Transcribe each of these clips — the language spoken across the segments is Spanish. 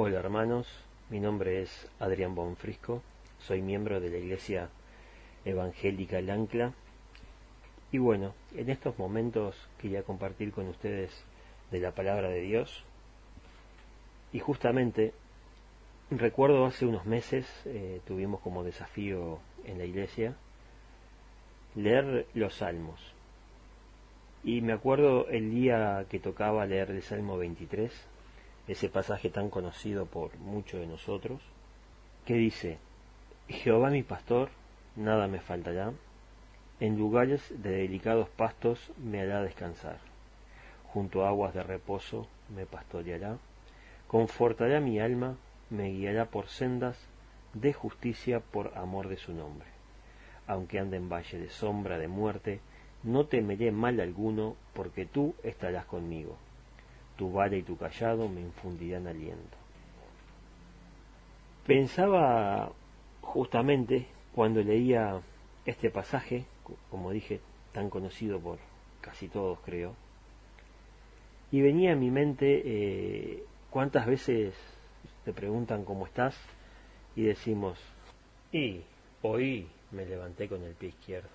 Hola hermanos, mi nombre es Adrián Bonfrisco, soy miembro de la Iglesia Evangélica El Ancla. Y bueno, en estos momentos quería compartir con ustedes de la palabra de Dios. Y justamente recuerdo hace unos meses eh, tuvimos como desafío en la iglesia leer los salmos. Y me acuerdo el día que tocaba leer el Salmo 23 ese pasaje tan conocido por muchos de nosotros, que dice, Jehová mi pastor, nada me faltará, en lugares de delicados pastos me hará descansar, junto a aguas de reposo me pastoreará, confortará mi alma, me guiará por sendas de justicia por amor de su nombre. Aunque ande en valle de sombra de muerte, no temeré mal alguno, porque tú estarás conmigo tu vara y tu callado me infundirán aliento. Pensaba justamente cuando leía este pasaje, como dije, tan conocido por casi todos creo, y venía a mi mente eh, cuántas veces te preguntan cómo estás y decimos, y hoy me levanté con el pie izquierdo.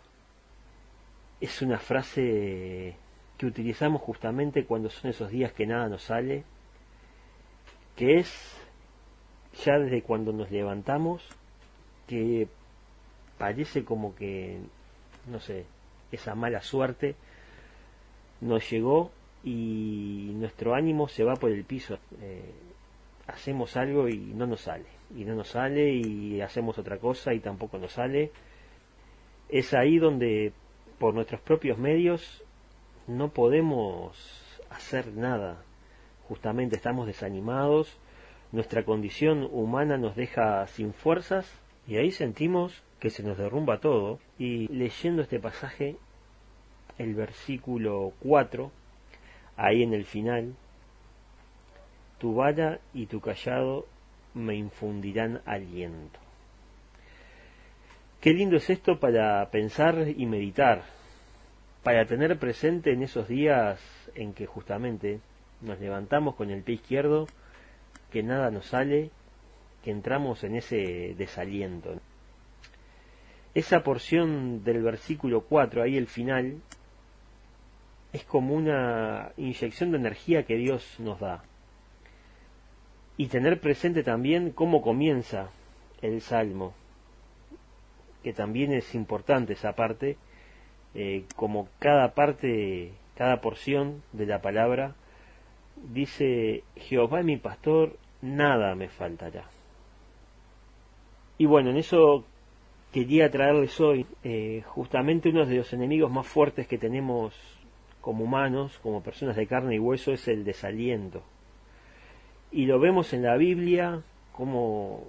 Es una frase que utilizamos justamente cuando son esos días que nada nos sale, que es ya desde cuando nos levantamos, que parece como que, no sé, esa mala suerte nos llegó y nuestro ánimo se va por el piso. Eh, hacemos algo y no nos sale, y no nos sale, y hacemos otra cosa y tampoco nos sale. Es ahí donde por nuestros propios medios no podemos hacer nada. Justamente estamos desanimados, nuestra condición humana nos deja sin fuerzas y ahí sentimos que se nos derrumba todo. Y leyendo este pasaje, el versículo 4, ahí en el final, tu valla y tu callado me infundirán aliento. Qué lindo es esto para pensar y meditar para tener presente en esos días en que justamente nos levantamos con el pie izquierdo, que nada nos sale, que entramos en ese desaliento. Esa porción del versículo 4, ahí el final, es como una inyección de energía que Dios nos da. Y tener presente también cómo comienza el salmo, que también es importante esa parte, eh, como cada parte, cada porción de la palabra, dice, Jehová es mi pastor, nada me faltará. Y bueno, en eso quería traerles hoy eh, justamente uno de los enemigos más fuertes que tenemos como humanos, como personas de carne y hueso, es el desaliento. Y lo vemos en la Biblia como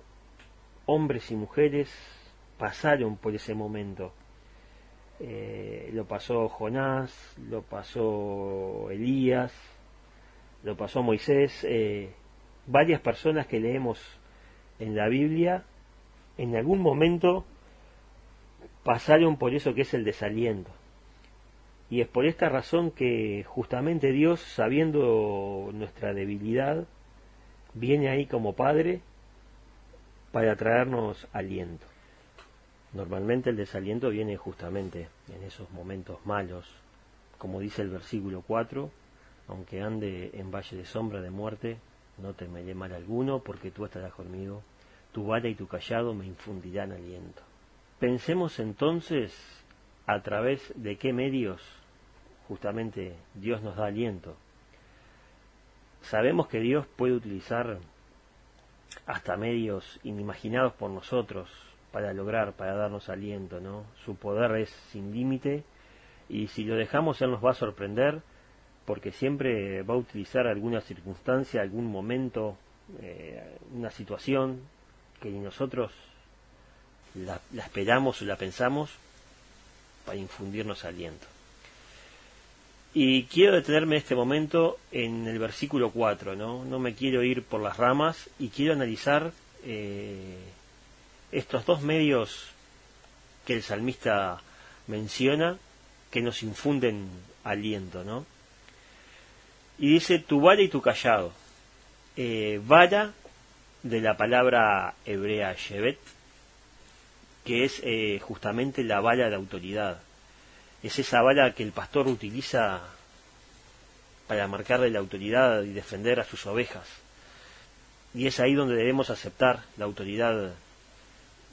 hombres y mujeres pasaron por ese momento eh, lo pasó Jonás, lo pasó Elías, lo pasó Moisés, eh, varias personas que leemos en la Biblia en algún momento pasaron por eso que es el desaliento. Y es por esta razón que justamente Dios, sabiendo nuestra debilidad, viene ahí como Padre para traernos aliento. Normalmente el desaliento viene justamente en esos momentos malos, como dice el versículo 4, aunque ande en valle de sombra de muerte, no temeré mal alguno, porque tú estarás conmigo, tu vara y tu callado me infundirán aliento. Pensemos entonces a través de qué medios justamente Dios nos da aliento. Sabemos que Dios puede utilizar hasta medios inimaginados por nosotros, para lograr, para darnos aliento, ¿no? Su poder es sin límite y si lo dejamos Él nos va a sorprender porque siempre va a utilizar alguna circunstancia, algún momento, eh, una situación que ni nosotros la, esperamos o la pensamos para infundirnos aliento. Y quiero detenerme en este momento en el versículo 4, ¿no? No me quiero ir por las ramas y quiero analizar eh, estos dos medios que el salmista menciona que nos infunden aliento, ¿no? Y dice tu vara y tu callado. Eh, de la palabra hebrea Shevet, que es eh, justamente la valla de autoridad. Es esa valla que el pastor utiliza para marcarle la autoridad y defender a sus ovejas. Y es ahí donde debemos aceptar la autoridad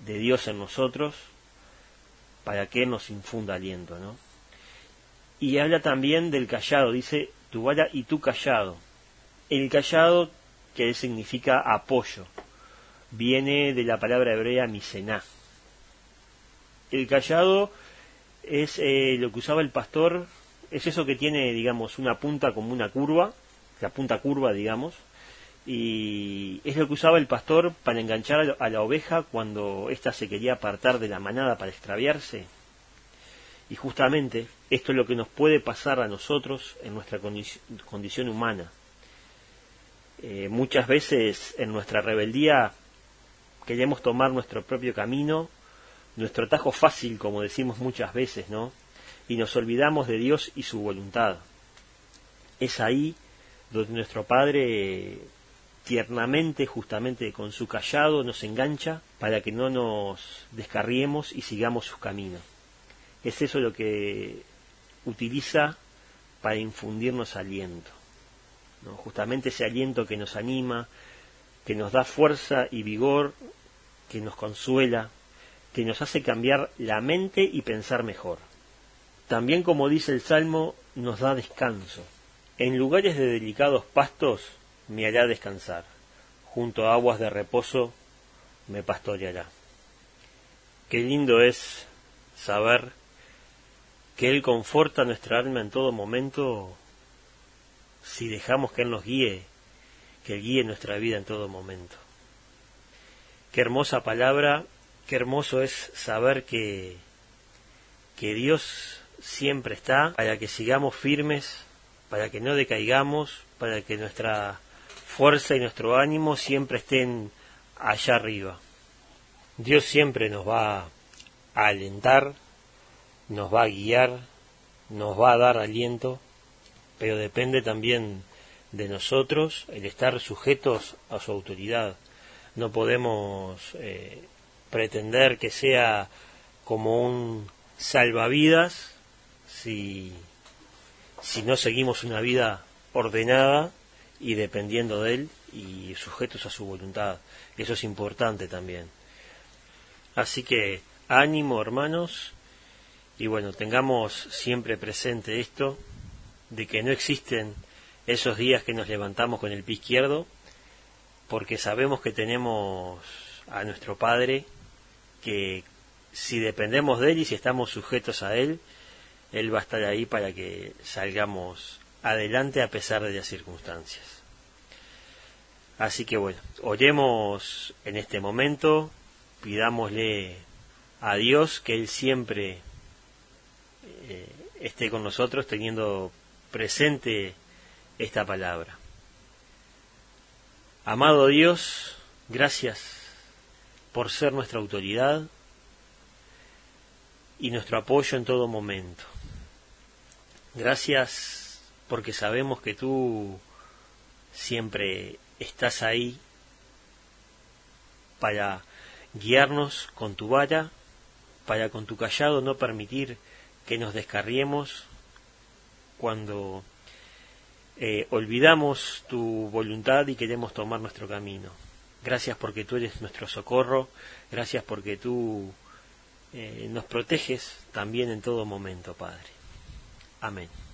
de Dios en nosotros para que nos infunda aliento, ¿no? Y habla también del callado, dice tu valla y tu callado. El callado, que significa apoyo, viene de la palabra hebrea misená. El callado es eh, lo que usaba el pastor, es eso que tiene, digamos, una punta como una curva, la punta curva, digamos, y es lo que usaba el pastor para enganchar a la oveja cuando ésta se quería apartar de la manada para extraviarse. Y justamente esto es lo que nos puede pasar a nosotros en nuestra condición humana. Eh, muchas veces en nuestra rebeldía queremos tomar nuestro propio camino, nuestro tajo fácil, como decimos muchas veces, ¿no? Y nos olvidamos de Dios y su voluntad. Es ahí donde nuestro Padre tiernamente, justamente con su callado, nos engancha para que no nos descarriemos y sigamos sus caminos. Es eso lo que utiliza para infundirnos aliento. Justamente ese aliento que nos anima, que nos da fuerza y vigor, que nos consuela, que nos hace cambiar la mente y pensar mejor. También, como dice el Salmo, nos da descanso. En lugares de delicados pastos me hará descansar, junto a aguas de reposo me pastoreará. Qué lindo es saber que Él conforta nuestra alma en todo momento si dejamos que Él nos guíe, que Él guíe nuestra vida en todo momento. Qué hermosa palabra, qué hermoso es saber que, que Dios siempre está para que sigamos firmes, para que no decaigamos, para que nuestra fuerza y nuestro ánimo siempre estén allá arriba. Dios siempre nos va a alentar, nos va a guiar, nos va a dar aliento, pero depende también de nosotros el estar sujetos a su autoridad. No podemos eh, pretender que sea como un salvavidas si, si no seguimos una vida ordenada y dependiendo de Él y sujetos a su voluntad. Eso es importante también. Así que ánimo hermanos y bueno, tengamos siempre presente esto de que no existen esos días que nos levantamos con el pie izquierdo porque sabemos que tenemos a nuestro Padre que si dependemos de Él y si estamos sujetos a Él, Él va a estar ahí para que salgamos adelante a pesar de las circunstancias. Así que bueno, oremos en este momento, pidámosle a Dios que Él siempre eh, esté con nosotros teniendo presente esta palabra. Amado Dios, gracias por ser nuestra autoridad y nuestro apoyo en todo momento. Gracias porque sabemos que tú siempre estás ahí para guiarnos con tu vara, para con tu callado no permitir que nos descarriemos cuando eh, olvidamos tu voluntad y queremos tomar nuestro camino. Gracias porque tú eres nuestro socorro, gracias porque tú eh, nos proteges también en todo momento, Padre. Amén.